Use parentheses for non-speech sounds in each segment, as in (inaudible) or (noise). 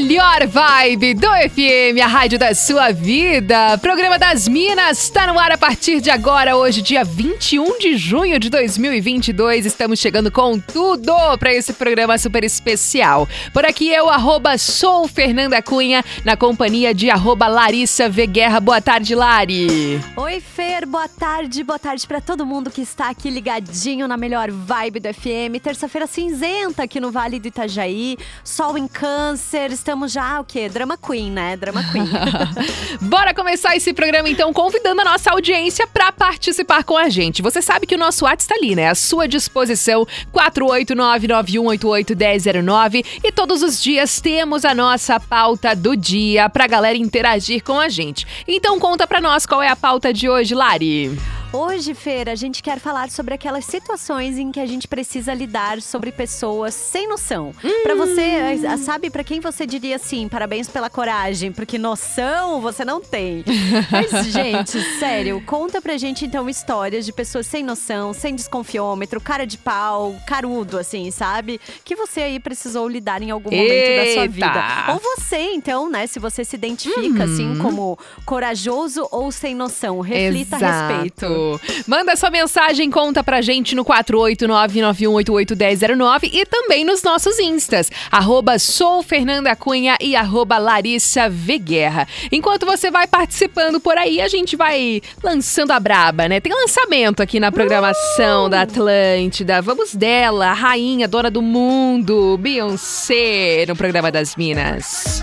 Melhor vibe do FM, a rádio da sua vida. Programa das Minas está no ar a partir de agora, hoje, dia 21 de junho de 2022. Estamos chegando com tudo para esse programa super especial. Por aqui eu, arroba, sou Fernanda Cunha, na companhia de arroba Larissa V. Guerra. Boa tarde, Lari. Oi, Fer, boa tarde. Boa tarde para todo mundo que está aqui ligadinho na melhor vibe do FM. Terça-feira cinzenta aqui no Vale do Itajaí, sol em Câncer estamos já o quê? Drama Queen, né? Drama Queen. (laughs) Bora começar esse programa então convidando a nossa audiência para participar com a gente. Você sabe que o nosso WhatsApp está ali, né? À sua disposição, 48991881009 e todos os dias temos a nossa pauta do dia pra galera interagir com a gente. Então conta pra nós qual é a pauta de hoje, Lari. Hoje, Feira, a gente quer falar sobre aquelas situações em que a gente precisa lidar sobre pessoas sem noção. Hum. Para você, sabe, para quem você diria assim, parabéns pela coragem, porque noção você não tem. (laughs) Mas, gente, sério, conta pra gente então histórias de pessoas sem noção, sem desconfiômetro, cara de pau, carudo, assim, sabe? Que você aí precisou lidar em algum momento Eita. da sua vida. Ou você, então, né, se você se identifica assim, uhum. assim como corajoso ou sem noção, reflita Exato. a respeito. Manda sua mensagem, conta pra gente no 48991881009 e também nos nossos instas, arroba sou Fernanda Cunha e arroba Larissa Guerra. Enquanto você vai participando por aí, a gente vai lançando a braba, né? Tem lançamento aqui na programação uh! da Atlântida. Vamos dela, rainha, dona do mundo, Beyoncé, no programa das Minas.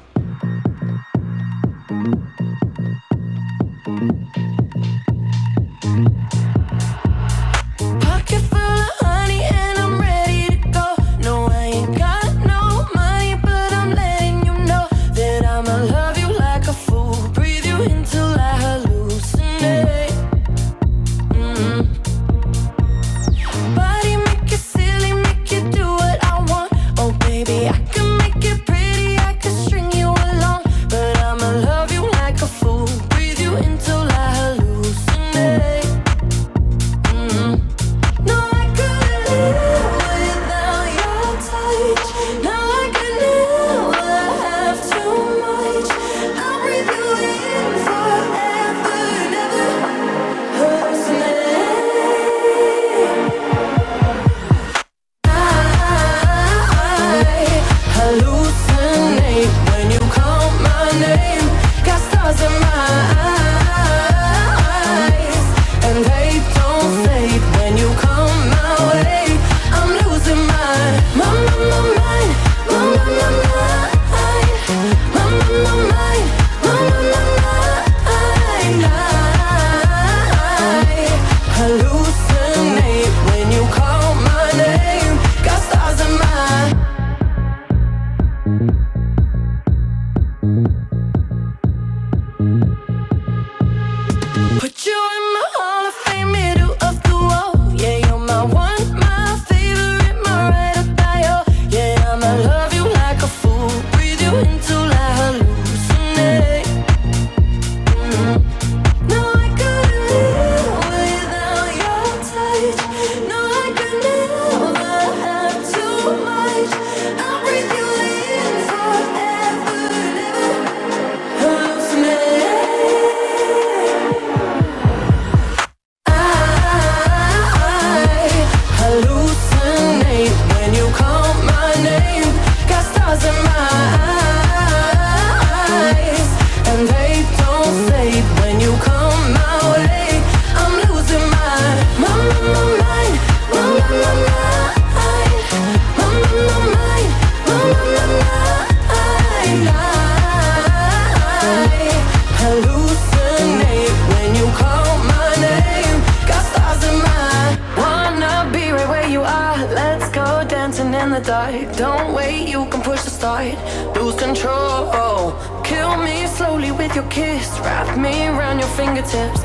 kiss, wrap me around your fingertips.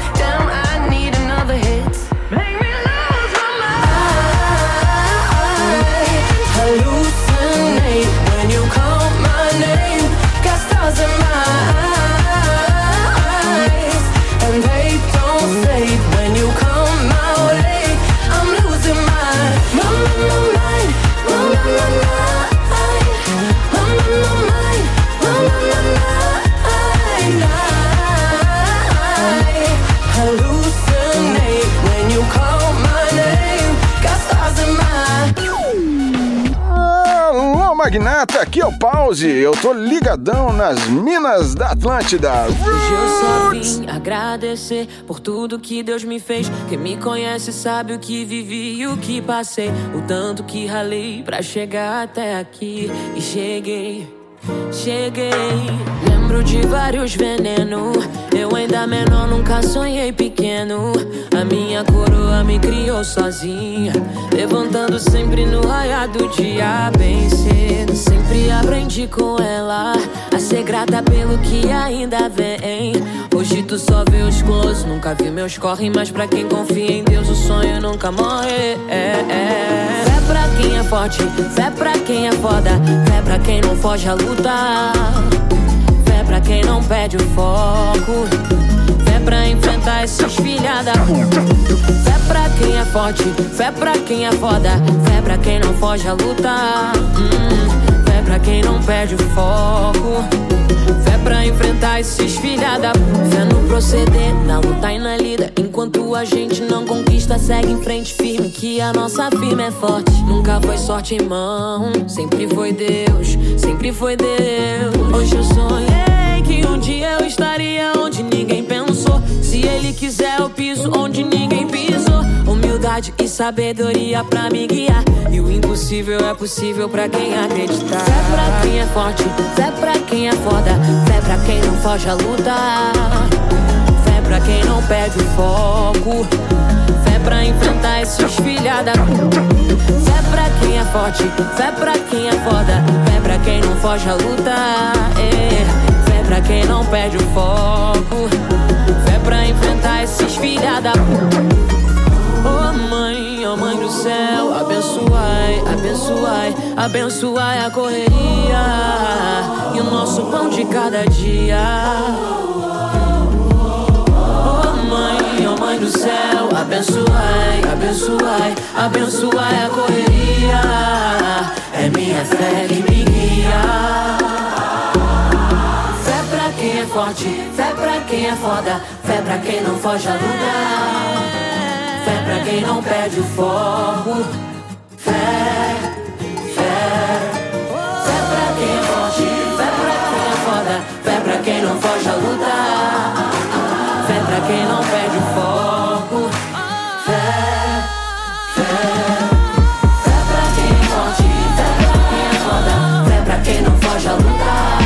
Magnata, aqui é o Pause. Eu tô ligadão nas minas da Atlântida. Hoje eu só vim agradecer por tudo que Deus me fez. Quem me conhece sabe o que vivi e o que passei. O tanto que ralei pra chegar até aqui. E cheguei, cheguei. Lembro de vários venenos. Eu ainda menor, nunca sonhei pequeno. A minha coroa me criou sozinha. Levantando sempre no raiar do dia, bem cedo. Sempre aprendi com ela a ser grata pelo que ainda vem. Hoje tu só vê os close, nunca vi meus corre. Mas pra quem confia em Deus, o sonho nunca morre. É, é. Quem é forte, fé pra quem é foda. Fé pra quem não foge a lutar. Fé pra quem não perde o foco. Fé pra enfrentar esses filha da puta. Fé pra quem é forte, fé pra quem é foda. Fé pra quem não foge a lutar. Hum, fé pra quem não perde o foco. Pra enfrentar esses filha da puta. Fé no proceder, na luta e na lida. Enquanto a gente não conquista, segue em frente firme. Que a nossa firma é forte. Nunca foi sorte em mão, sempre foi Deus, sempre foi Deus. Hoje eu sonhei que um dia eu estaria onde ninguém pensou. Se ele quiser, eu piso onde ninguém pisou. Humildade e sabedoria pra me guiar. E o impossível é possível pra quem acreditar. Fé pra quem é forte, fé pra quem é foda. Fé pra quem não foge a lutar. Fé pra quem não perde o foco. Fé pra enfrentar esses filha da. Fé pra quem é forte, fé pra quem é foda. Fé pra quem não foge a lutar. É. Fé pra quem não perde o foco. Fé pra enfrentar esses filha da. Oh mãe, oh mãe do céu, abençoai, abençoai, abençoai a correria e o nosso pão de cada dia. Oh mãe, oh mãe do céu, abençoai, abençoai, abençoai a correria. É minha fé que me guia. Fé pra quem é forte, fé pra quem é foda, fé pra quem não foge a lutar. Pra quem não perde o foco. Fé, fé. Fé pra quem é forte, fé pra quem é foda, fé pra quem não foge a lutar. Fé pra quem não perde o foco. Fé, fé. Fé pra quem é forte, fé pra quem é foda, fé pra quem não foge a lutar.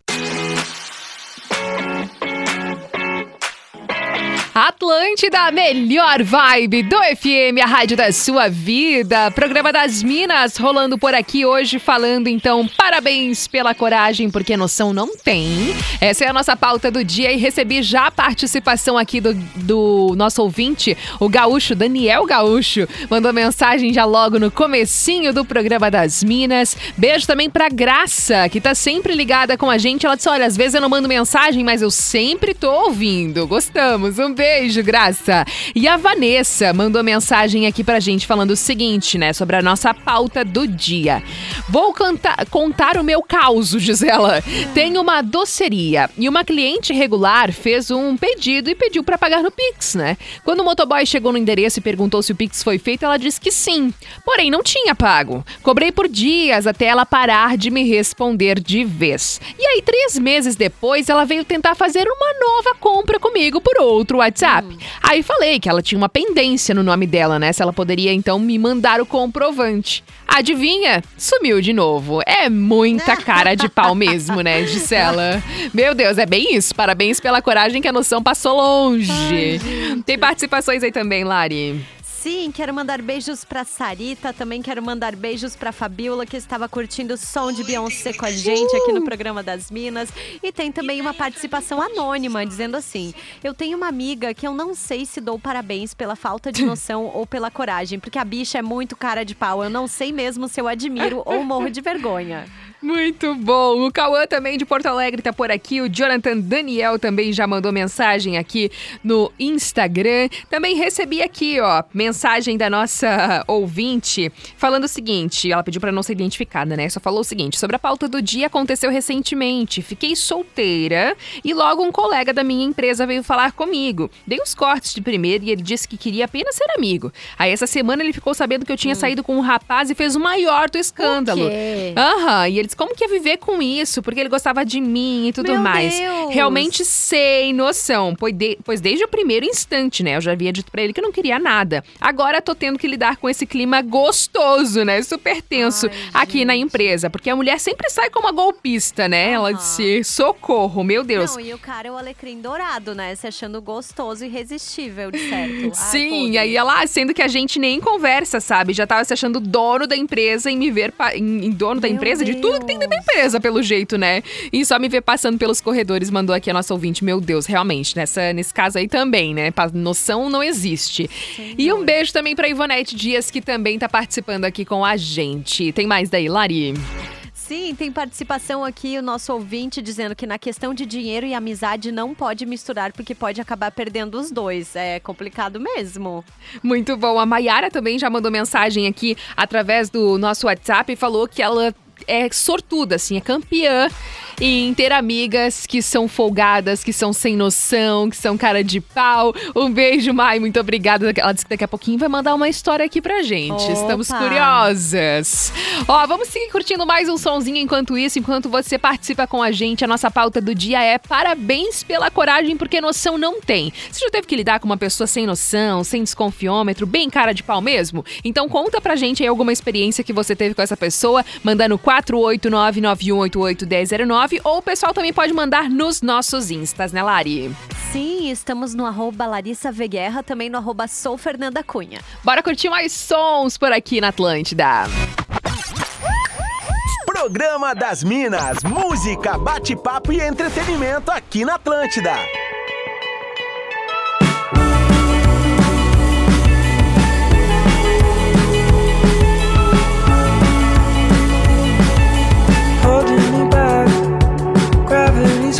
Atlântida, a melhor vibe do FM, a rádio da sua vida. Programa das Minas rolando por aqui hoje, falando então parabéns pela coragem, porque noção não tem. Essa é a nossa pauta do dia e recebi já a participação aqui do, do nosso ouvinte, o Gaúcho, Daniel Gaúcho. Mandou mensagem já logo no comecinho do programa das Minas. Beijo também pra Graça, que tá sempre ligada com a gente. Ela disse: olha, às vezes eu não mando mensagem, mas eu sempre tô ouvindo. Gostamos. Um beijo, Graça. E a Vanessa mandou mensagem aqui pra gente falando o seguinte, né, sobre a nossa pauta do dia. Vou contar o meu caos, diz ela. Tem uma doceria e uma cliente regular fez um pedido e pediu pra pagar no Pix, né? Quando o motoboy chegou no endereço e perguntou se o Pix foi feito, ela disse que sim. Porém, não tinha pago. Cobrei por dias até ela parar de me responder de vez. E aí, três meses depois, ela veio tentar fazer uma nova compra comigo por outro WhatsApp. Aí falei que ela tinha uma pendência no nome dela, né? Se ela poderia então me mandar o comprovante. Adivinha? Sumiu de novo. É muita (laughs) cara de pau mesmo, né, Gisela? Meu Deus, é bem isso. Parabéns pela coragem que a noção passou longe. Tem participações aí também, Lari. Sim, quero mandar beijos pra Sarita, também quero mandar beijos pra Fabiola, que estava curtindo o som de Beyoncé com a gente aqui no programa das Minas. E tem também uma participação anônima, dizendo assim: Eu tenho uma amiga que eu não sei se dou parabéns pela falta de noção ou pela coragem, porque a bicha é muito cara de pau. Eu não sei mesmo se eu admiro ou morro de vergonha. Muito bom. O Cauã também de Porto Alegre tá por aqui. O Jonathan Daniel também já mandou mensagem aqui no Instagram. Também recebi aqui, ó, mensagem da nossa ouvinte falando o seguinte: ela pediu para não ser identificada, né? Só falou o seguinte: sobre a pauta do dia aconteceu recentemente. Fiquei solteira e logo um colega da minha empresa veio falar comigo. Dei os cortes de primeiro e ele disse que queria apenas ser amigo. Aí essa semana ele ficou sabendo que eu tinha saído com um rapaz e fez o maior do escândalo. Hum. Aham, e ele como que ia viver com isso, porque ele gostava de mim e tudo Meu mais. Deus. Realmente sem noção, pois, de- pois desde o primeiro instante, né, eu já havia dito pra ele que eu não queria nada. Agora tô tendo que lidar com esse clima gostoso, né, super tenso Ai, aqui na gente. empresa, porque a mulher sempre sai como uma golpista, né? Ela Aham. disse, socorro, meu Deus. Não, e o cara é o alecrim dourado, né? Se achando gostoso e irresistível, de certo. Sim, podre. aí ela, sendo que a gente nem conversa, sabe? Já tava se achando dono da empresa e me ver pa- em, em dono da Meu empresa, de tudo que tem Deus. empresa, pelo jeito, né? E só me ver passando pelos corredores, mandou aqui a nossa ouvinte. Meu Deus, realmente, nessa, nesse caso aí também, né? Noção não existe. E um beijo também pra Ivonete Dias, que também tá participando aqui com a gente. Tem mais daí, Lari? Sim, tem participação aqui, o nosso ouvinte dizendo que na questão de dinheiro e amizade não pode misturar, porque pode acabar perdendo os dois. É complicado mesmo. Muito bom. A Mayara também já mandou mensagem aqui através do nosso WhatsApp e falou que ela é sortuda, assim, é campeã em ter amigas que são folgadas, que são sem noção, que são cara de pau. Um beijo, Mai, muito obrigada. Ela disse que daqui a pouquinho vai mandar uma história aqui pra gente. Opa! Estamos curiosas. Ó, vamos seguir curtindo mais um sonzinho enquanto isso, enquanto você participa com a gente. A nossa pauta do dia é parabéns pela coragem, porque noção não tem. Você já teve que lidar com uma pessoa sem noção, sem desconfiômetro, bem cara de pau mesmo? Então conta pra gente aí alguma experiência que você teve com essa pessoa, mandando 489-9188-1009 ou o pessoal também pode mandar nos nossos instas, né, Lari? Sim, estamos no arroba Larissa Veguerra, também no arroba Sou Fernanda Cunha. Bora curtir mais sons por aqui na Atlântida. Programa das Minas, música, bate-papo e entretenimento aqui na Atlântida.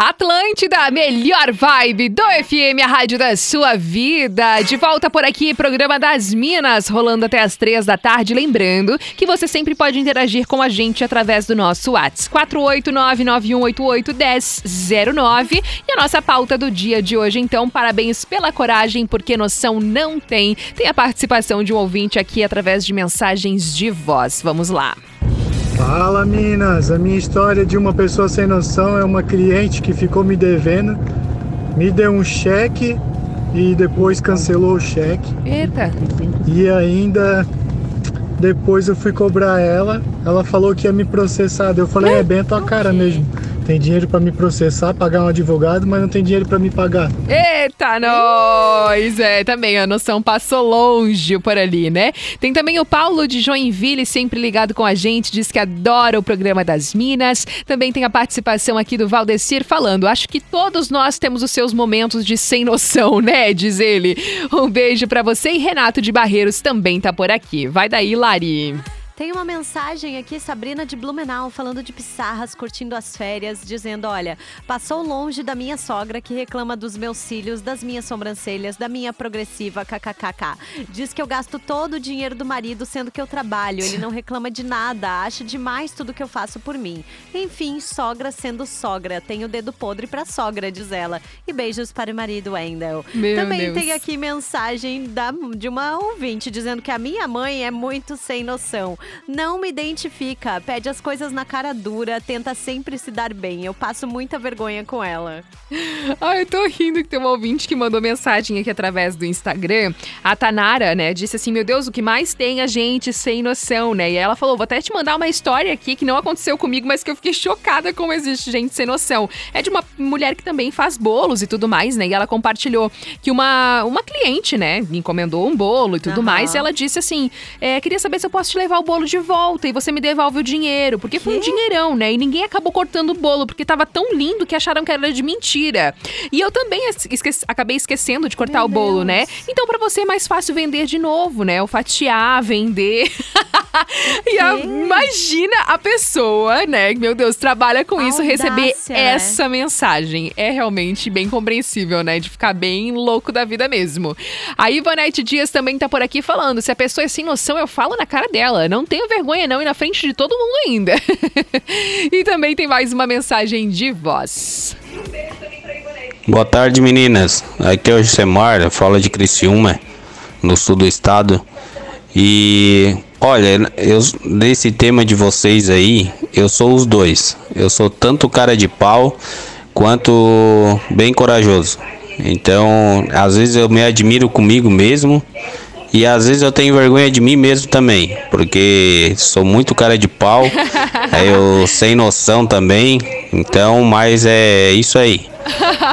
Atlântida, melhor vibe do FM, a rádio da sua vida. De volta por aqui, programa das Minas, rolando até as três da tarde. Lembrando que você sempre pode interagir com a gente através do nosso WhatsApp, 48991881009. E a nossa pauta do dia de hoje, então, parabéns pela coragem, porque noção não tem. Tem a participação de um ouvinte aqui através de mensagens de voz. Vamos lá. Fala Minas, a minha história de uma pessoa sem noção é uma cliente que ficou me devendo, me deu um cheque e depois cancelou o cheque. Eita. E ainda depois eu fui cobrar ela, ela falou que ia me processar. Eu falei, é bem a tua cara mesmo. Tem dinheiro pra me processar, pagar um advogado, mas não tem dinheiro pra me pagar. Eita, nós! É, também a noção passou longe por ali, né? Tem também o Paulo de Joinville, sempre ligado com a gente, diz que adora o programa das Minas. Também tem a participação aqui do Valdecir falando: acho que todos nós temos os seus momentos de sem noção, né? Diz ele. Um beijo pra você e Renato de Barreiros também tá por aqui. Vai daí, Lari. Tem uma mensagem aqui, Sabrina de Blumenau, falando de Pissarras, curtindo as férias, dizendo: Olha, passou longe da minha sogra que reclama dos meus cílios, das minhas sobrancelhas, da minha progressiva, kkkk. Diz que eu gasto todo o dinheiro do marido, sendo que eu trabalho. Ele não reclama de nada, acha demais tudo que eu faço por mim. Enfim, sogra sendo sogra. Tenho o dedo podre pra sogra, diz ela. E beijos para o marido Wendell. Meu Também Deus. tem aqui mensagem da, de uma ouvinte dizendo que a minha mãe é muito sem noção. Não me identifica, pede as coisas na cara dura, tenta sempre se dar bem. Eu passo muita vergonha com ela. Ai, eu tô rindo que tem uma ouvinte que mandou mensagem aqui através do Instagram. A Tanara, né, disse assim: Meu Deus, o que mais tem a gente sem noção, né? E ela falou: Vou até te mandar uma história aqui que não aconteceu comigo, mas que eu fiquei chocada como existe gente sem noção. É de uma mulher que também faz bolos e tudo mais, né? E ela compartilhou que uma, uma cliente, né, me encomendou um bolo e tudo Aham. mais. E ela disse assim: é, Queria saber se eu posso te levar o bolo de volta e você me devolve o dinheiro. Porque foi um dinheirão, né? E ninguém acabou cortando o bolo, porque tava tão lindo que acharam que era de mentira. E eu também es- esque- acabei esquecendo de cortar Meu o bolo, Deus. né? Então, pra você é mais fácil vender de novo, né? O fatiar, vender. (laughs) e a- imagina a pessoa, né? Meu Deus, trabalha com isso, receber Audácia, né? essa mensagem. É realmente bem compreensível, né? De ficar bem louco da vida mesmo. A Ivanete Dias também tá por aqui falando: se a pessoa é sem noção, eu falo na cara dela. Não tenho vergonha, não, e na frente de todo mundo ainda. (laughs) e também tem mais uma mensagem de voz. Boa tarde, meninas. Aqui é o Josemar, fala de Criciúma, no sul do estado. E olha, eu nesse tema de vocês aí, eu sou os dois. Eu sou tanto cara de pau quanto bem corajoso. Então, às vezes eu me admiro comigo mesmo e às vezes eu tenho vergonha de mim mesmo também, porque sou muito cara de pau, (laughs) eu sem noção também. Então, mas é isso aí.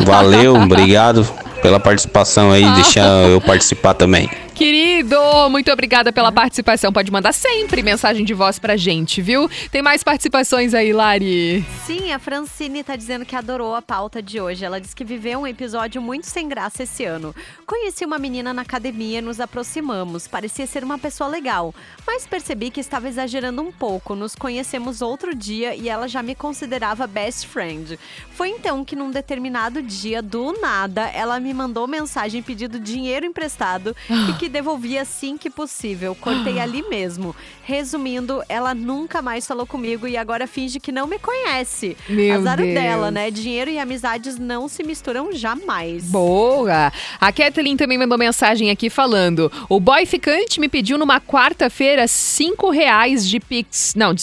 Valeu, (laughs) obrigado pela participação aí, deixar eu participar também. Querido, muito obrigada pela participação. Pode mandar sempre mensagem de voz pra gente, viu? Tem mais participações aí, Lari. Sim, a Francine tá dizendo que adorou a pauta de hoje. Ela disse que viveu um episódio muito sem graça esse ano. Conheci uma menina na academia, nos aproximamos. Parecia ser uma pessoa legal, mas percebi que estava exagerando um pouco. Nos conhecemos outro dia e ela já me considerava best friend. Foi então que num determinado dia, do nada, ela me mandou mensagem pedindo dinheiro emprestado e (gasps) que devolvia assim que possível. Cortei (gasps) ali mesmo. Resumindo, ela nunca mais falou comigo e agora finge que não me conhece. Meu Azar Deus. dela, né? Dinheiro e amizades não se misturam jamais. Boa! A Kathleen também mandou mensagem aqui falando: o boy ficante me pediu numa quarta-feira cinco reais de Pix. Não,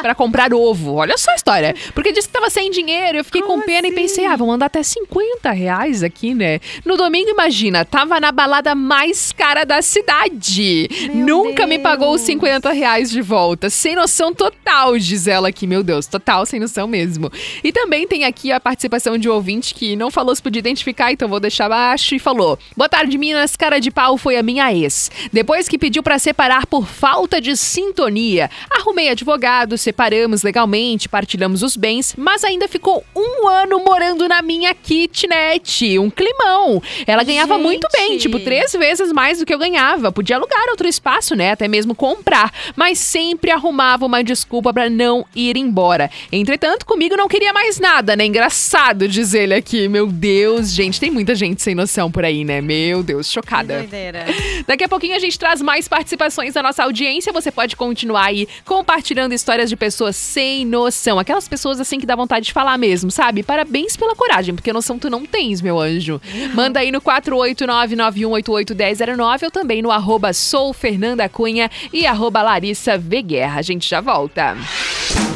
pra comprar (laughs) ovo. Olha só a história. Porque disse que tava sem dinheiro. Eu fiquei com Como pena e assim? pensei, ah, vou mandar até 50 reais aqui, né? No domingo, imagina, tava na balada mais cara da cidade. Meu Nunca me pagou os Deus. 50 reais de volta. Sem noção total, diz ela aqui. Meu Deus, total sem noção mesmo. E também tem aqui a participação de um ouvinte que não falou se podia identificar, então vou deixar abaixo e falou: Boa tarde, Minas. Cara de pau foi a minha ex. Depois que pediu pra separar por falta de sintonia, arrumei advogado, separamos legalmente, partilhamos os bens, mas ainda ficou um ano morando na minha kitnet. Um climão. Ela ganhava muito bem, Gente. tipo, três vezes mais do que que eu ganhava. Podia alugar outro espaço, né? Até mesmo comprar. Mas sempre arrumava uma desculpa para não ir embora. Entretanto, comigo não queria mais nada, né? Engraçado, diz ele aqui. Meu Deus, gente, tem muita gente sem noção por aí, né? Meu Deus, chocada. Doideira. Daqui a pouquinho a gente traz mais participações da nossa audiência. Você pode continuar aí compartilhando histórias de pessoas sem noção. Aquelas pessoas assim que dá vontade de falar mesmo, sabe? Parabéns pela coragem, porque noção tu não tens, meu anjo. Manda aí no 48991881009 ou também no arroba soufernandacunha e arroba Larissa V Guerra. A gente já volta.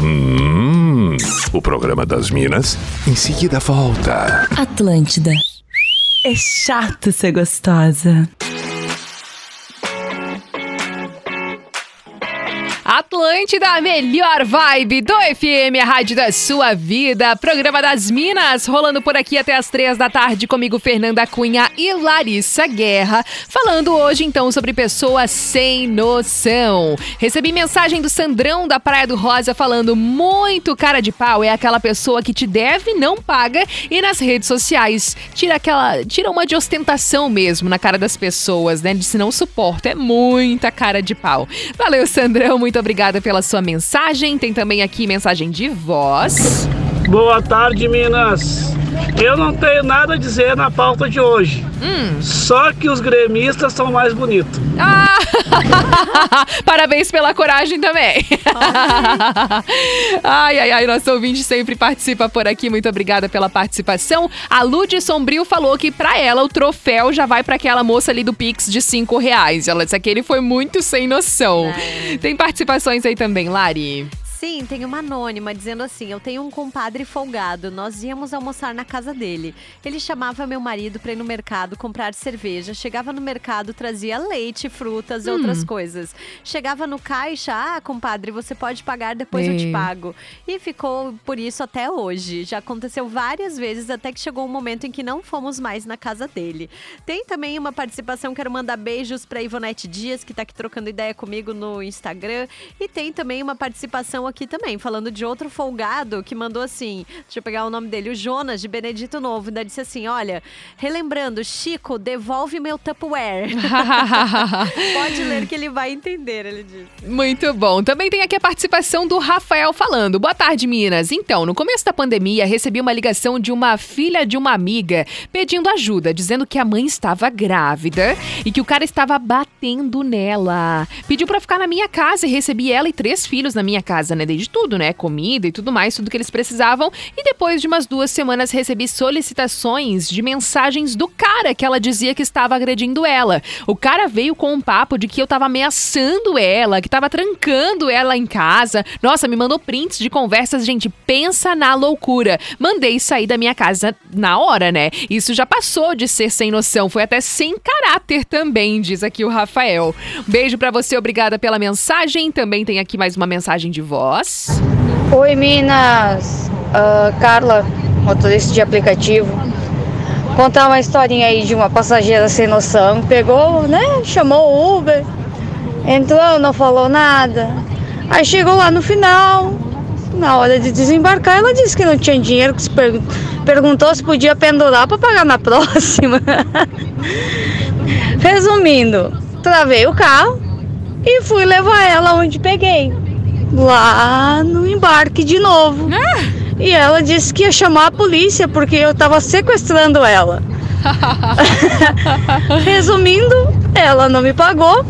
Hum, o programa das Minas em seguida volta. Atlântida. É chato ser gostosa. Atlântida, a melhor vibe do FM, a rádio da sua vida. Programa das Minas, rolando por aqui até as três da tarde comigo, Fernanda Cunha e Larissa Guerra. Falando hoje, então, sobre pessoas sem noção. Recebi mensagem do Sandrão da Praia do Rosa falando muito cara de pau. É aquela pessoa que te deve, não paga e nas redes sociais tira aquela. tira uma de ostentação mesmo na cara das pessoas, né? De se não suporta. É muita cara de pau. Valeu, Sandrão. Muito pela sua mensagem. Tem também aqui mensagem de voz. Boa tarde, Minas. Eu não tenho nada a dizer na pauta de hoje. Só que os gremistas são mais bonitos. Ah! (laughs) Parabéns pela coragem também. ai, ai, ai, nosso ouvinte sempre participa por aqui. Muito obrigada pela participação. A Lud Sombrio falou que pra ela o troféu já vai pra aquela moça ali do Pix de 5 reais. Ela disse que ele foi muito sem noção. Tem participações aí também, Lari. Sim, tem uma anônima dizendo assim: Eu tenho um compadre folgado. Nós íamos almoçar na casa dele. Ele chamava meu marido para ir no mercado comprar cerveja. Chegava no mercado, trazia leite, frutas e Hum. outras coisas. Chegava no caixa: Ah, compadre, você pode pagar, depois eu te pago. E ficou por isso até hoje. Já aconteceu várias vezes, até que chegou um momento em que não fomos mais na casa dele. Tem também uma participação, quero mandar beijos para Ivonete Dias, que tá aqui trocando ideia comigo no Instagram. E tem também uma participação aqui também, falando de outro folgado que mandou assim: deixa eu pegar o nome dele, o Jonas de Benedito Novo. Ainda disse assim: olha, relembrando, Chico, devolve meu Tupperware. (laughs) Pode ler que ele vai entender, ele disse. Muito bom. Também tem aqui a participação do Rafael falando. Boa tarde, Minas. Então, no começo da pandemia, recebi uma ligação de uma filha de uma amiga pedindo ajuda, dizendo que a mãe estava grávida e que o cara estava batendo nela. Pediu pra ficar na minha casa e recebi ela e três filhos na minha casa, né? Desde tudo, né? Comida e tudo mais, tudo que eles precisavam. E depois de umas duas semanas recebi solicitações de mensagens do cara que ela dizia que estava agredindo ela. O cara veio com um papo de que eu tava ameaçando ela, que tava trancando ela em casa. Nossa, me mandou prints de conversas, gente, pensa na loucura. Mandei sair da minha casa na hora, né? Isso já passou de ser sem noção, foi até sem caráter também, diz aqui o Rafael. Beijo pra você, obrigada pela mensagem. Também tem aqui mais uma mensagem de voz. Oi, Minas. Ah, Carla, motorista de aplicativo. Contar uma historinha aí de uma passageira sem noção. Pegou, né? Chamou o Uber. Entrou, não falou nada. Aí chegou lá no final. Na hora de desembarcar, ela disse que não tinha dinheiro, que se per- perguntou se podia pendurar para pagar na (laughs) próxima. Resumindo, travei o carro e fui levar ela onde peguei. Lá no embarque de novo. E ela disse que ia chamar a polícia porque eu tava sequestrando ela. (laughs) (laughs) Resumindo, ela não me pagou,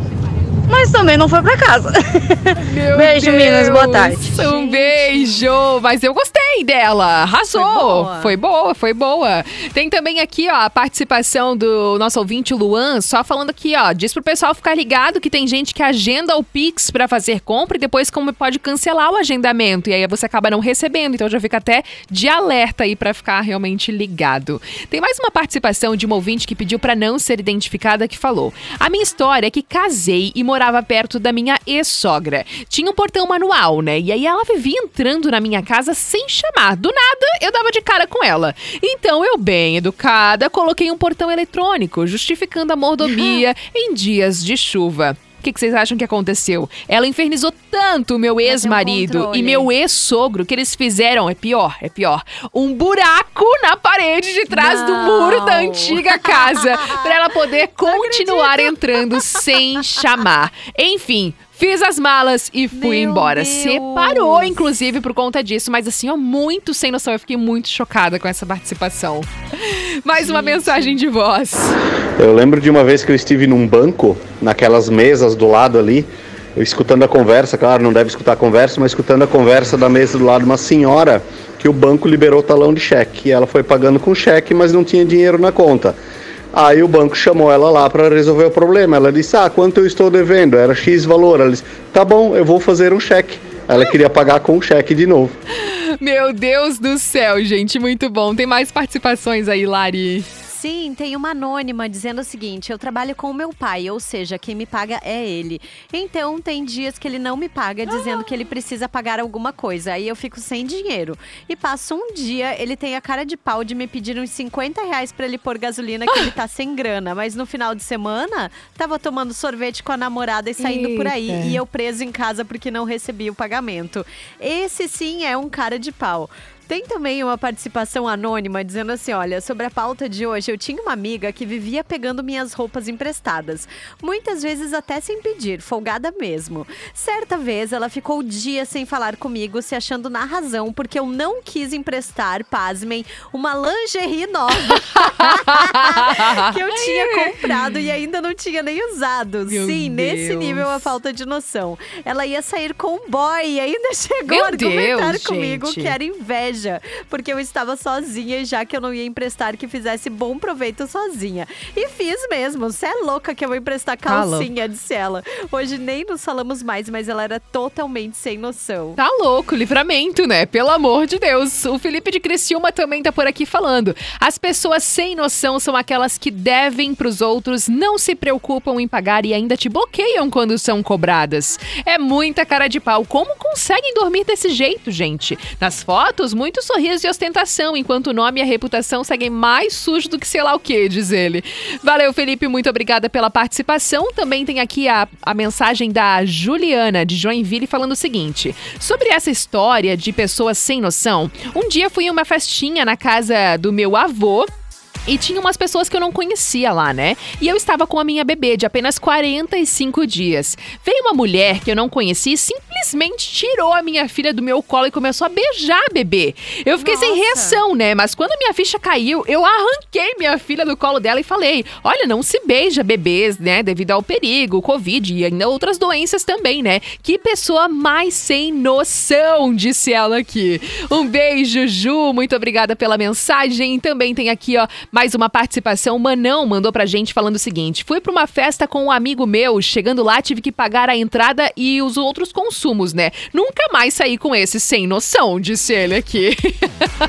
mas também não foi pra casa. (laughs) Beijo, Minas, boa tarde. Um beijo! Mas eu gostei dela. Arrasou! Foi boa. foi boa, Tem também aqui, ó, a participação do nosso ouvinte Luan, só falando aqui, ó, diz pro pessoal ficar ligado que tem gente que agenda o Pix pra fazer compra e depois como pode cancelar o agendamento e aí você acaba não recebendo. Então já fica até de alerta aí pra ficar realmente ligado. Tem mais uma participação de uma ouvinte que pediu pra não ser identificada que falou: "A minha história é que casei e morava perto da minha ex-sogra. Tinha um portão manual, né? E aí ela vivia entrando na minha casa sem chamar. Do nada, eu dava de cara com ela. Então eu, bem educada, coloquei um portão eletrônico, justificando a mordomia (laughs) em dias de chuva. Que, que vocês acham que aconteceu? Ela infernizou tanto o meu ex-marido controle. e meu ex-sogro que eles fizeram, é pior, é pior, um buraco na parede de trás do Não. muro da antiga casa pra ela poder (laughs) continuar entrando sem chamar. Enfim. Fiz as malas e fui Meu embora. Deus. Separou, inclusive, por conta disso. Mas assim, ó, muito sem noção. Eu fiquei muito chocada com essa participação. (laughs) Mais uma mensagem de voz. Eu lembro de uma vez que eu estive num banco, naquelas mesas do lado ali, eu escutando a conversa, claro, não deve escutar a conversa, mas escutando a conversa da mesa do lado de uma senhora que o banco liberou o talão de cheque. E ela foi pagando com cheque, mas não tinha dinheiro na conta. Aí o banco chamou ela lá para resolver o problema. Ela disse: Ah, quanto eu estou devendo? Era X valor. Ela disse: Tá bom, eu vou fazer um cheque. Ela queria pagar com o cheque de novo. (laughs) Meu Deus do céu, gente, muito bom. Tem mais participações aí, Lari. Sim, tem uma anônima dizendo o seguinte: eu trabalho com o meu pai, ou seja, quem me paga é ele. Então tem dias que ele não me paga, dizendo que ele precisa pagar alguma coisa. Aí eu fico sem dinheiro. E passa um dia, ele tem a cara de pau de me pedir uns 50 reais pra ele pôr gasolina, que ele tá sem grana. Mas no final de semana, tava tomando sorvete com a namorada e saindo por aí. Eita. E eu preso em casa porque não recebi o pagamento. Esse sim é um cara de pau. Tem também uma participação anônima dizendo assim: olha, sobre a pauta de hoje, eu tinha uma amiga que vivia pegando minhas roupas emprestadas. Muitas vezes até sem pedir, folgada mesmo. Certa vez ela ficou dias sem falar comigo, se achando na razão, porque eu não quis emprestar, pasmem, uma lingerie nova (laughs) que eu tinha comprado e ainda não tinha nem usado. Meu Sim, nesse Deus. nível a falta de noção. Ela ia sair com um boy e ainda (laughs) chegou Meu a argumentar Deus, comigo gente. que era inveja, porque eu estava sozinha e já que eu não ia emprestar que fizesse bom proveito sozinha. E fiz mesmo. Você é louca que eu vou emprestar Tá calcinha, disse ela. Hoje nem nos falamos mais, mas ela era totalmente sem noção. Tá louco, livramento, né? Pelo amor de Deus. O Felipe de Criciúma também tá por aqui falando. As pessoas sem noção são aquelas que devem pros outros, não se preocupam em pagar e ainda te bloqueiam quando são cobradas. É muita cara de pau. Como conseguem dormir desse jeito, gente? Nas fotos, muito sorriso e ostentação, enquanto o nome e a reputação seguem mais sujo do que sei lá o que, diz ele. Valeu, Felipe, muito obrigada pela participação. Também tem aqui a, a mensagem da Juliana, de Joinville, falando o seguinte: sobre essa história de pessoas sem noção. Um dia fui em uma festinha na casa do meu avô. E tinha umas pessoas que eu não conhecia lá, né? E eu estava com a minha bebê de apenas 45 dias. Veio uma mulher que eu não conhecia e simplesmente tirou a minha filha do meu colo e começou a beijar a bebê. Eu fiquei sem reação, né? Mas quando a minha ficha caiu, eu arranquei minha filha do colo dela e falei: Olha, não se beija bebês, né? Devido ao perigo, Covid e ainda outras doenças também, né? Que pessoa mais sem noção, disse ela aqui. Um beijo, Ju. Muito obrigada pela mensagem. Também tem aqui, ó, mais uma participação. Manão mandou pra gente falando o seguinte: fui pra uma festa com um amigo meu. Chegando lá, tive que pagar a entrada e os outros consumos, né? Nunca mais saí com esse sem noção, disse ele aqui.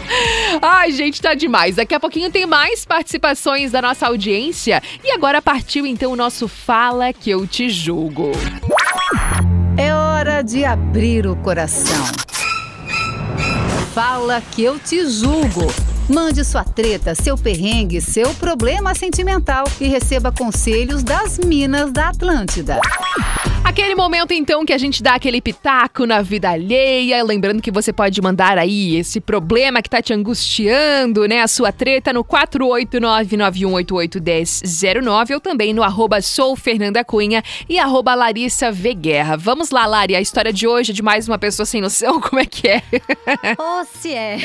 (laughs) Ai, gente, tá demais. Daqui a pouquinho tem mais participações da nossa audiência. E agora partiu então o nosso Fala que eu te julgo. É hora de abrir o coração. Fala que eu te julgo. Mande sua treta, seu perrengue, seu problema sentimental e receba conselhos das Minas da Atlântida. Aquele momento, então, que a gente dá aquele pitaco na vida alheia. Lembrando que você pode mandar aí esse problema que tá te angustiando, né? A sua treta no 489-9188-1009 ou também no arroba sou Fernanda Cunha e arroba Larissa V. Guerra. Vamos lá, Lari, a história de hoje é de mais uma pessoa sem noção, (laughs) como é que é? Ô, se é.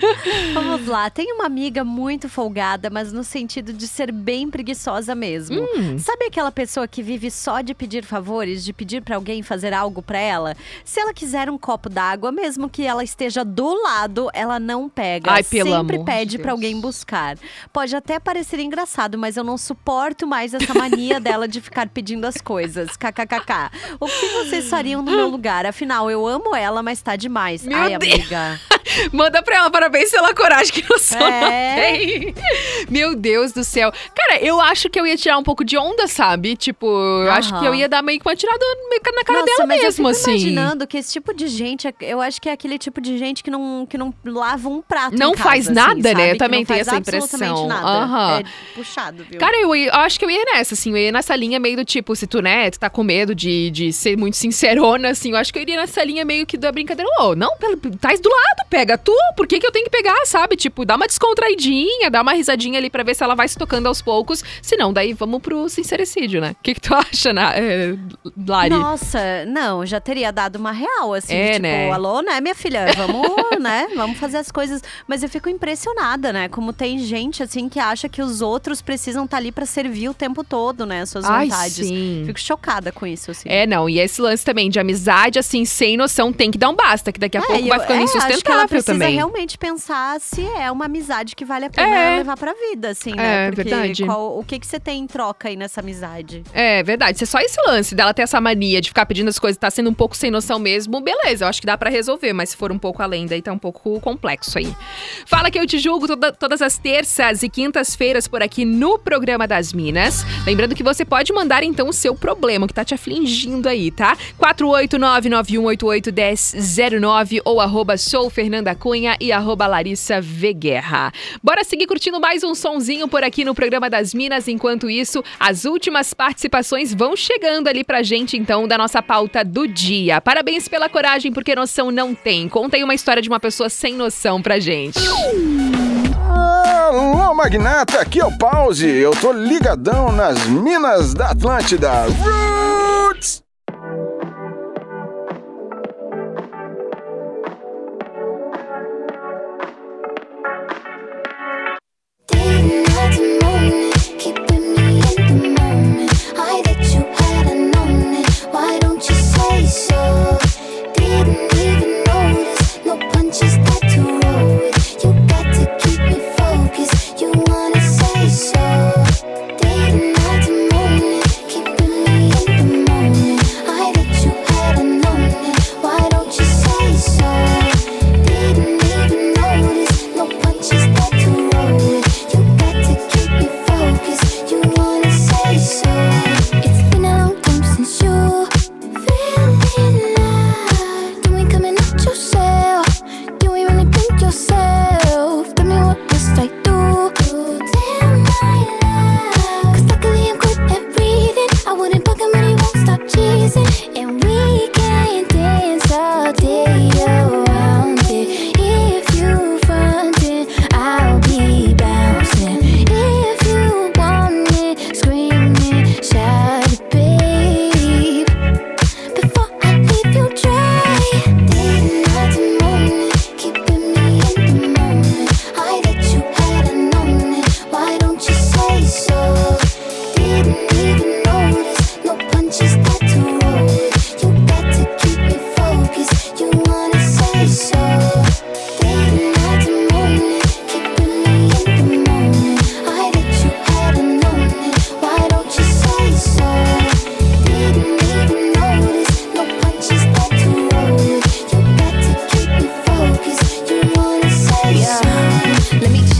(laughs) Vamos lá. Tem uma amiga muito folgada, mas no sentido de ser bem preguiçosa mesmo. Hum. Sabe aquela pessoa que vive só de pedir favores, de pedir pra alguém fazer algo pra ela? Se ela quiser um copo d'água, mesmo que ela esteja do lado, ela não pega. Ai, pelo Sempre amor pede de pra Deus. alguém buscar. Pode até parecer engraçado, mas eu não suporto mais essa mania (laughs) dela de ficar pedindo as coisas. KKKK. O que vocês fariam no meu (gasps) lugar? Afinal, eu amo ela, mas tá demais. Meu Ai, Deus. amiga. (laughs) Manda pra ela, parabéns pela coragem que noção É. tem. (laughs) Meu Deus do céu. Cara, eu acho que eu ia tirar um pouco de onda, sabe? Tipo, eu acho que eu ia dar meio que uma tirada na cara Nossa, dela mas mesmo, eu fico assim. imaginando que esse tipo de gente, eu acho que é aquele tipo de gente que não, que não lava um prato Não casa, faz assim, nada, né? sabe? Eu também tenho essa impressão. Nada. Aham. É puxado, viu? Cara, eu, eu acho que eu ia nessa, assim, eu ia nessa linha meio do tipo, se tu, né, tu tá com medo de, de ser muito sincerona, assim, eu acho que eu iria nessa linha meio que da brincadeira. Ô, não, tá do lado, pega tu, por que que eu tenho que pegar, sabe? Tipo, dá uma descontraidinha, dá uma risadinha ali pra ver se ela vai se tocando aos poucos, se não, daí vamos pro sincericídio, né? O que que tu (laughs) acha, na, é, Lari? Nossa, não, já teria dado uma real, assim, É, tipo, né? alô, né, minha filha, vamos, (laughs) né, vamos fazer as coisas. Mas eu fico impressionada, né, como tem gente, assim, que acha que os outros precisam estar ali pra servir o tempo todo, né, as suas Ai, vontades. sim. Fico chocada com isso, assim. É, não, e esse lance também de amizade, assim, sem noção, tem que dar um basta, que daqui a É, pouco e vai eu- ficando é, Acho que ela insustentável precisa também. realmente pensar se é uma amizade que vale a pena É. levar pra vida, assim, né? É, Porque verdade. qual- o que, que você tem em troca aí nessa amizade? É verdade. Se é só esse lance dela ter essa mania de ficar pedindo as coisas, tá sendo um pouco sem noção mesmo, beleza, eu acho que dá pra resolver, mas se for um pouco além, daí tá um pouco complexo aí. Fala que eu te julgo toda- todas as terças e quintas-feiras por aqui no programa das Minas. Lembrando que você pode mandar então o seu problema, que tá te afligindo aí, tá? 489-9188-1009 ou arroba sou Fernanda Cunha e arroba Larissa V. Guerra. Bora seguir curtindo mais um sonzinho por aqui no programa das Minas. Enquanto isso, as últimas participações vão chegando ali pra gente, então, da nossa pauta do dia. Parabéns pela coragem, porque noção não tem. Conta aí uma história de uma pessoa sem noção pra gente. Alô, magnata, aqui é o Pause. Eu tô ligadão nas minas da Atlântida. Roots!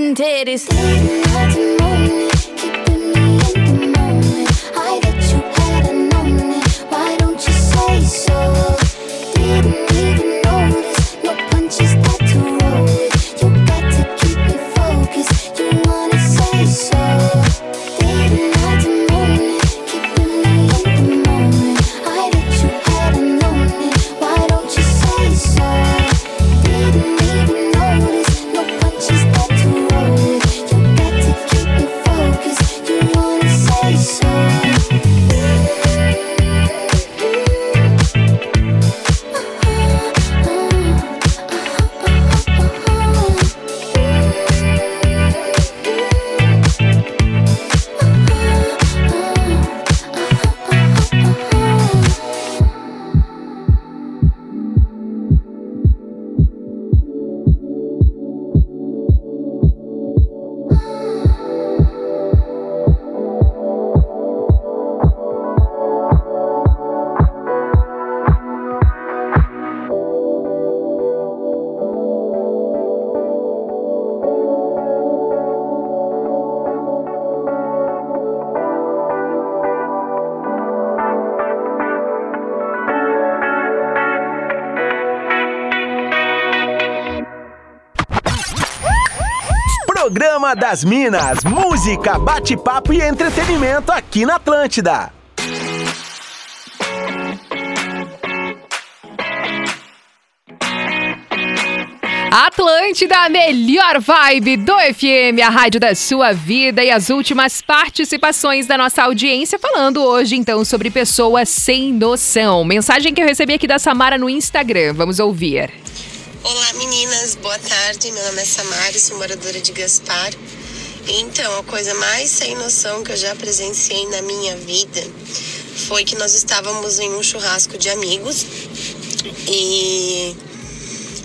and Teddy's. Programa das Minas, música, bate-papo e entretenimento aqui na Atlântida. Atlântida, a melhor vibe do FM, a rádio da sua vida e as últimas participações da nossa audiência falando hoje então sobre pessoas sem noção. Mensagem que eu recebi aqui da Samara no Instagram. Vamos ouvir. Olá meninas, boa tarde. Meu nome é Samara, sou moradora de Gaspar. Então, a coisa mais sem noção que eu já presenciei na minha vida foi que nós estávamos em um churrasco de amigos e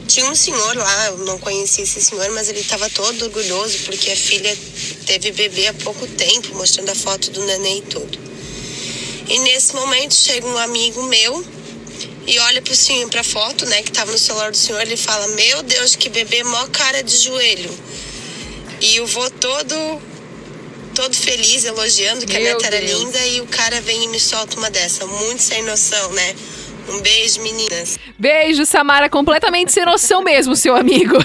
tinha um senhor lá, eu não conhecia esse senhor, mas ele estava todo orgulhoso porque a filha teve bebê há pouco tempo, mostrando a foto do neném e tudo. E nesse momento chega um amigo meu e olha pro senhor, pra foto, né, que tava no celular do senhor, ele fala: Meu Deus, que bebê mó cara de joelho. E o vô todo, todo feliz, elogiando que a Meu neta era Deus. linda, e o cara vem e me solta uma dessa. Muito sem noção, né? Um beijo, meninas. Beijo, Samara, completamente sem noção mesmo, seu amigo.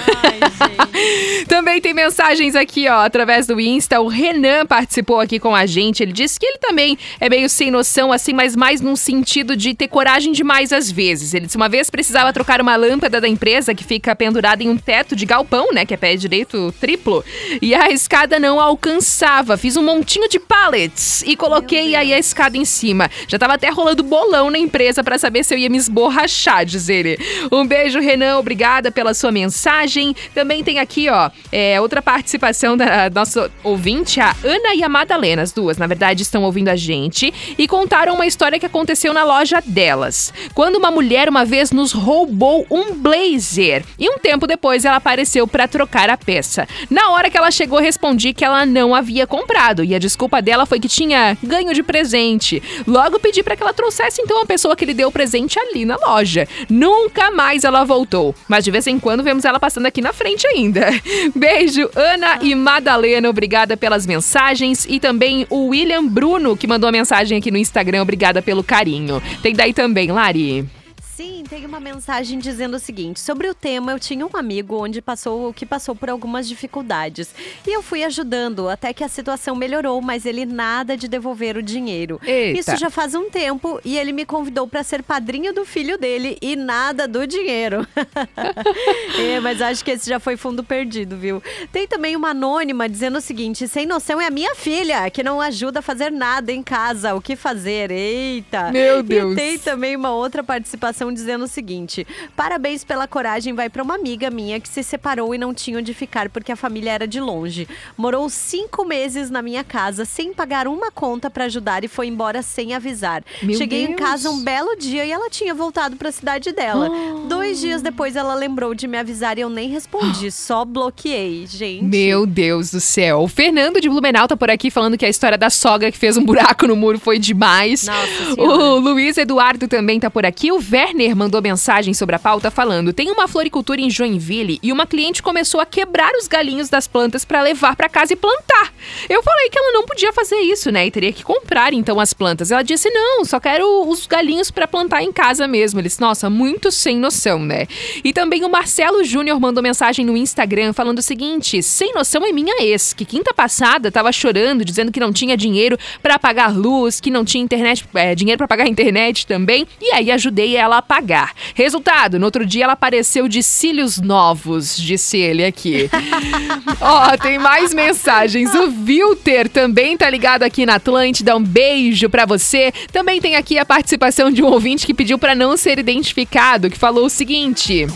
(laughs) também tem mensagens aqui, ó, através do Insta. O Renan participou aqui com a gente. Ele disse que ele também é meio sem noção, assim, mas mais num sentido de ter coragem demais às vezes. Ele disse uma vez precisava trocar uma lâmpada da empresa que fica pendurada em um teto de galpão, né, que é pé direito triplo, e a escada não alcançava. Fiz um montinho de pallets e coloquei aí a escada em cima. Já tava até rolando bolão na empresa pra saber se eu ia me esborrachar, diz ele. Um beijo, Renan. Obrigada pela sua mensagem. Também tem aqui, ó, é, outra participação da nossa ouvinte, a Ana e a Madalena. As duas, na verdade, estão ouvindo a gente e contaram uma história que aconteceu na loja delas. Quando uma mulher uma vez nos roubou um blazer e um tempo depois ela apareceu pra trocar a peça. Na hora que ela chegou, respondi que ela não havia comprado e a desculpa dela foi que tinha ganho de presente. Logo pedi pra que ela trouxesse então a pessoa que lhe deu o presente ali na loja. Nunca mais ela voltou, mas de vez em quando vemos ela passando aqui na frente ainda. (laughs) Beijo, Ana e Madalena, obrigada pelas mensagens e também o William Bruno que mandou a mensagem aqui no Instagram, obrigada pelo carinho. Tem daí também, Lari. Sim, tem uma mensagem dizendo o seguinte: sobre o tema, eu tinha um amigo onde passou que passou por algumas dificuldades e eu fui ajudando até que a situação melhorou, mas ele nada de devolver o dinheiro. Eita. Isso já faz um tempo e ele me convidou para ser padrinho do filho dele e nada do dinheiro. (laughs) é, mas acho que esse já foi fundo perdido, viu? Tem também uma anônima dizendo o seguinte: sem noção é a minha filha que não ajuda a fazer nada em casa. O que fazer? Eita! Meu E Deus. tem também uma outra participação dizendo o seguinte: parabéns pela coragem, vai para uma amiga minha que se separou e não tinha onde ficar porque a família era de longe. Morou cinco meses na minha casa sem pagar uma conta para ajudar e foi embora sem avisar. Meu Cheguei em Deus. casa um belo dia e ela tinha voltado para a cidade dela. Ah. Dois dias depois ela lembrou de me avisar e eu nem respondi, (gasps) só bloqueei, gente. Meu Deus do céu. O Fernando de Blumenau tá por aqui falando que a história da sogra que fez um buraco no muro foi demais. Nossa Senhora. o Luiz Eduardo também tá por aqui. O Werner mandou mensagem sobre a pauta falando: tem uma floricultura em Joinville e uma cliente começou a quebrar os galinhos das plantas pra levar pra casa e plantar. Eu falei que ela não podia fazer isso, né? E teria que comprar então as plantas. Ela disse: não, só quero os galinhos pra plantar em casa mesmo. Ele disse: nossa, muito sem noção, né? E também o Marcelo Júnior mandou mensagem no Instagram falando o seguinte: sem noção é minha ex, que quinta passada tava chorando, dizendo que não tinha dinheiro pra pagar luz, que não tinha internet, é, dinheiro pra pagar internet também. E aí ajudei ela a pagar. Resultado, no outro dia ela apareceu de cílios novos, disse ele aqui. (laughs) Ó, tem mais mensagens. O Vilter também tá ligado aqui na Atlântida. Um beijo pra você. Também tem aqui a participação de um ouvinte que pediu pra não ser identificado, que falou o seguinte.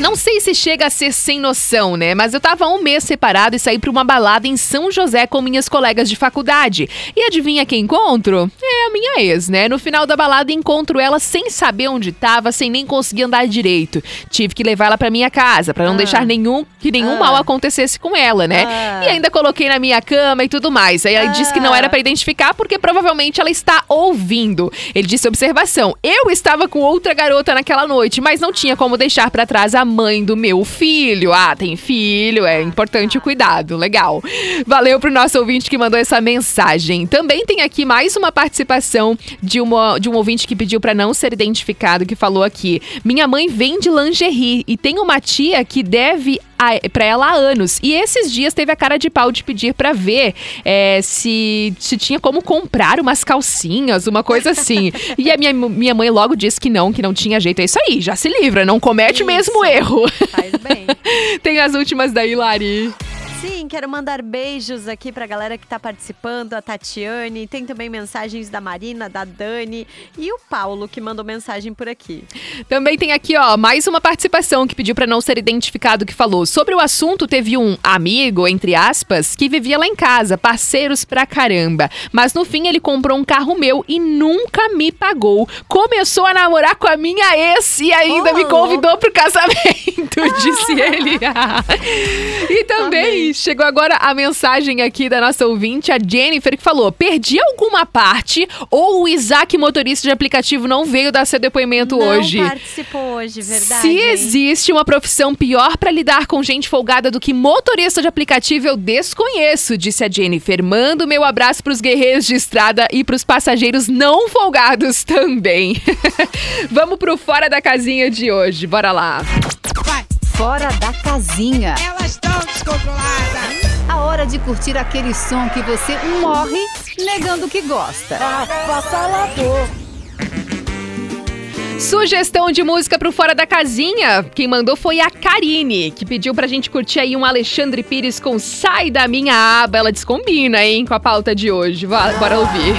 Não sei se chega a ser sem noção, né? Mas eu tava um mês separado e saí pra uma balada em São José com minhas colegas de faculdade. E adivinha quem encontro? É a minha ex, né? No final da balada encontro ela sem saber onde tava, sem nem conseguir andar direito. Tive que levar ela pra minha casa pra não Ah. deixar nenhum que nenhum Ah. mal acontecesse com ela, né? Ah. E ainda coloquei na minha cama e tudo mais. Aí ela disse que não era pra identificar porque provavelmente ela está ouvindo. Ele disse observação: "Eu estava com outra garota naquela noite, mas não tinha como deixar pra trás a mãe do meu filho. Ah, tem filho, é importante o cuidado. Legal. Valeu pro nosso ouvinte que mandou essa mensagem. Também tem aqui mais uma participação de, uma, de um ouvinte que pediu pra não ser identificado, que falou aqui: Minha mãe vende lingerie e tem uma tia que deve a- pra ela há anos. E esses dias teve a cara de pau de pedir pra ver é, se, se tinha como comprar umas calcinhas, uma coisa assim. (laughs) e a minha, minha mãe logo disse que não, que não tinha jeito. É isso aí, já se livra, não comete o mesmo erro. Faz bem. (laughs) Tem as últimas daí, Lari. Sim, quero mandar beijos aqui pra galera que tá participando, a Tatiane, tem também mensagens da Marina, da Dani e o Paulo que mandou mensagem por aqui. Também tem aqui, ó, mais uma participação que pediu pra não ser identificado que falou. Sobre o assunto, teve um amigo, entre aspas, que vivia lá em casa, parceiros pra caramba. Mas no fim ele comprou um carro meu e nunca me pagou. Começou a namorar com a minha ex e ainda me convidou pro casamento, (laughs) disse ele. (laughs) e também chegou agora a mensagem aqui da nossa ouvinte, a Jennifer, que falou: perdi alguma parte ou o Isaac, motorista de aplicativo, não veio dar seu depoimento Não hoje. participou hoje, verdade? Se existe uma profissão pior pra lidar com gente folgada do que motorista de aplicativo, eu desconheço, disse a Jennifer. Mando meu abraço pros guerreiros de estrada e pros passageiros não folgados também. (laughs) Vamos pro Fora da Casinha de hoje, bora lá. Fora da casinha. Elas estão descontroladas. A hora de curtir aquele som que você morre negando que gosta. Sugestão de música pro Fora da Casinha. Quem mandou foi a Karine, que pediu pra gente curtir aí um Alexandre Pires com Sai da Minha Aba. Ela descombina, hein, com a pauta de hoje. Vá, bora ouvir.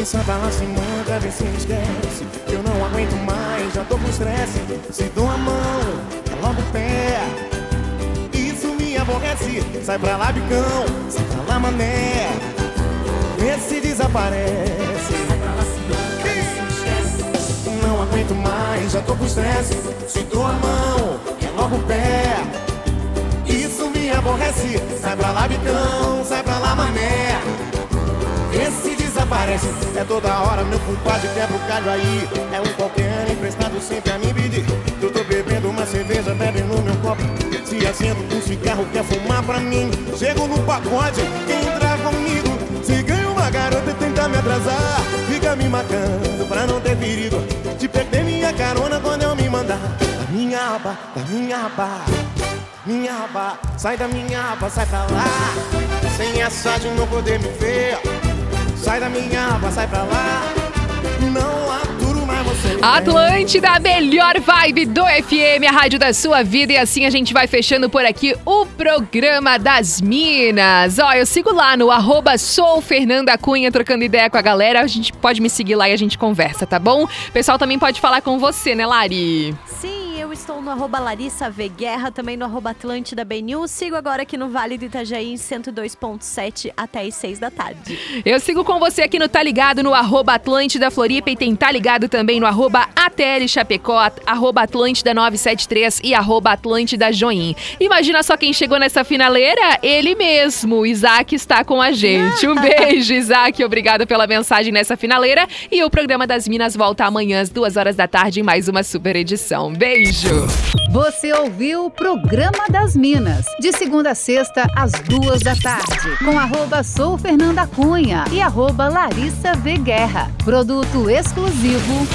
Essa bala se manda, vê se esquece. Eu não aguento mais, já tô com estresse. Se dou a mão, é logo o pé. Isso me aborrece. Sai pra lá, bicão, sai pra lá, mané. Vê se desaparece. Não aguento mais, já tô com estresse. Se dou a mão, é logo o pé. Isso me aborrece. Sai pra lá, bicão, sai pra lá, mané. Esse desaparece, é toda hora meu compadre quebra o galho aí. É um qualquer emprestado sempre a me pedir. Eu tô bebendo uma cerveja, bebe no meu copo. Se acendo com cigarro, quer fumar pra mim. Chego no pacote, quem entrar comigo. Se ganha uma garota e tenta me atrasar, fica me marcando pra não ter perigo. De perder minha carona quando eu me mandar. Da minha aba, da minha aba. Minha aba, sai da minha aba, sai pra lá. Sem essa de não poder me ver. Sai da minha aba, sai pra lá. Não aturo mais você. Atlântida, a melhor vibe do FM, a rádio da sua vida. E assim a gente vai fechando por aqui o programa das Minas. Ó, eu sigo lá no arroba sou Fernanda Cunha, trocando ideia com a galera. A gente pode me seguir lá e a gente conversa, tá bom? O pessoal também pode falar com você, né, Lari? Sim, estou no arroba Larissa V Guerra, também no arroba Atlântida BNews. Sigo agora aqui no Vale do Itajaí em 102.7 até as 6 da tarde. Eu sigo com você aqui no Tá Ligado, no arroba Atlântida Floripa e tem Tá Ligado também no arroba ATL Chapecó, arroba Atlântida 973 e arroba Atlântida Join. Imagina só quem chegou nessa finaleira? Ele mesmo, o Isaac está com a gente. Um (laughs) beijo, Isaac, obrigada pela mensagem nessa finaleira e o programa das Minas volta amanhã às duas horas da tarde em mais uma super edição. Beijo! Você ouviu o Programa das Minas, de segunda a sexta, às duas da tarde, com arroba Sou Fernanda Cunha e arroba Larissa V Guerra. Produto exclusivo.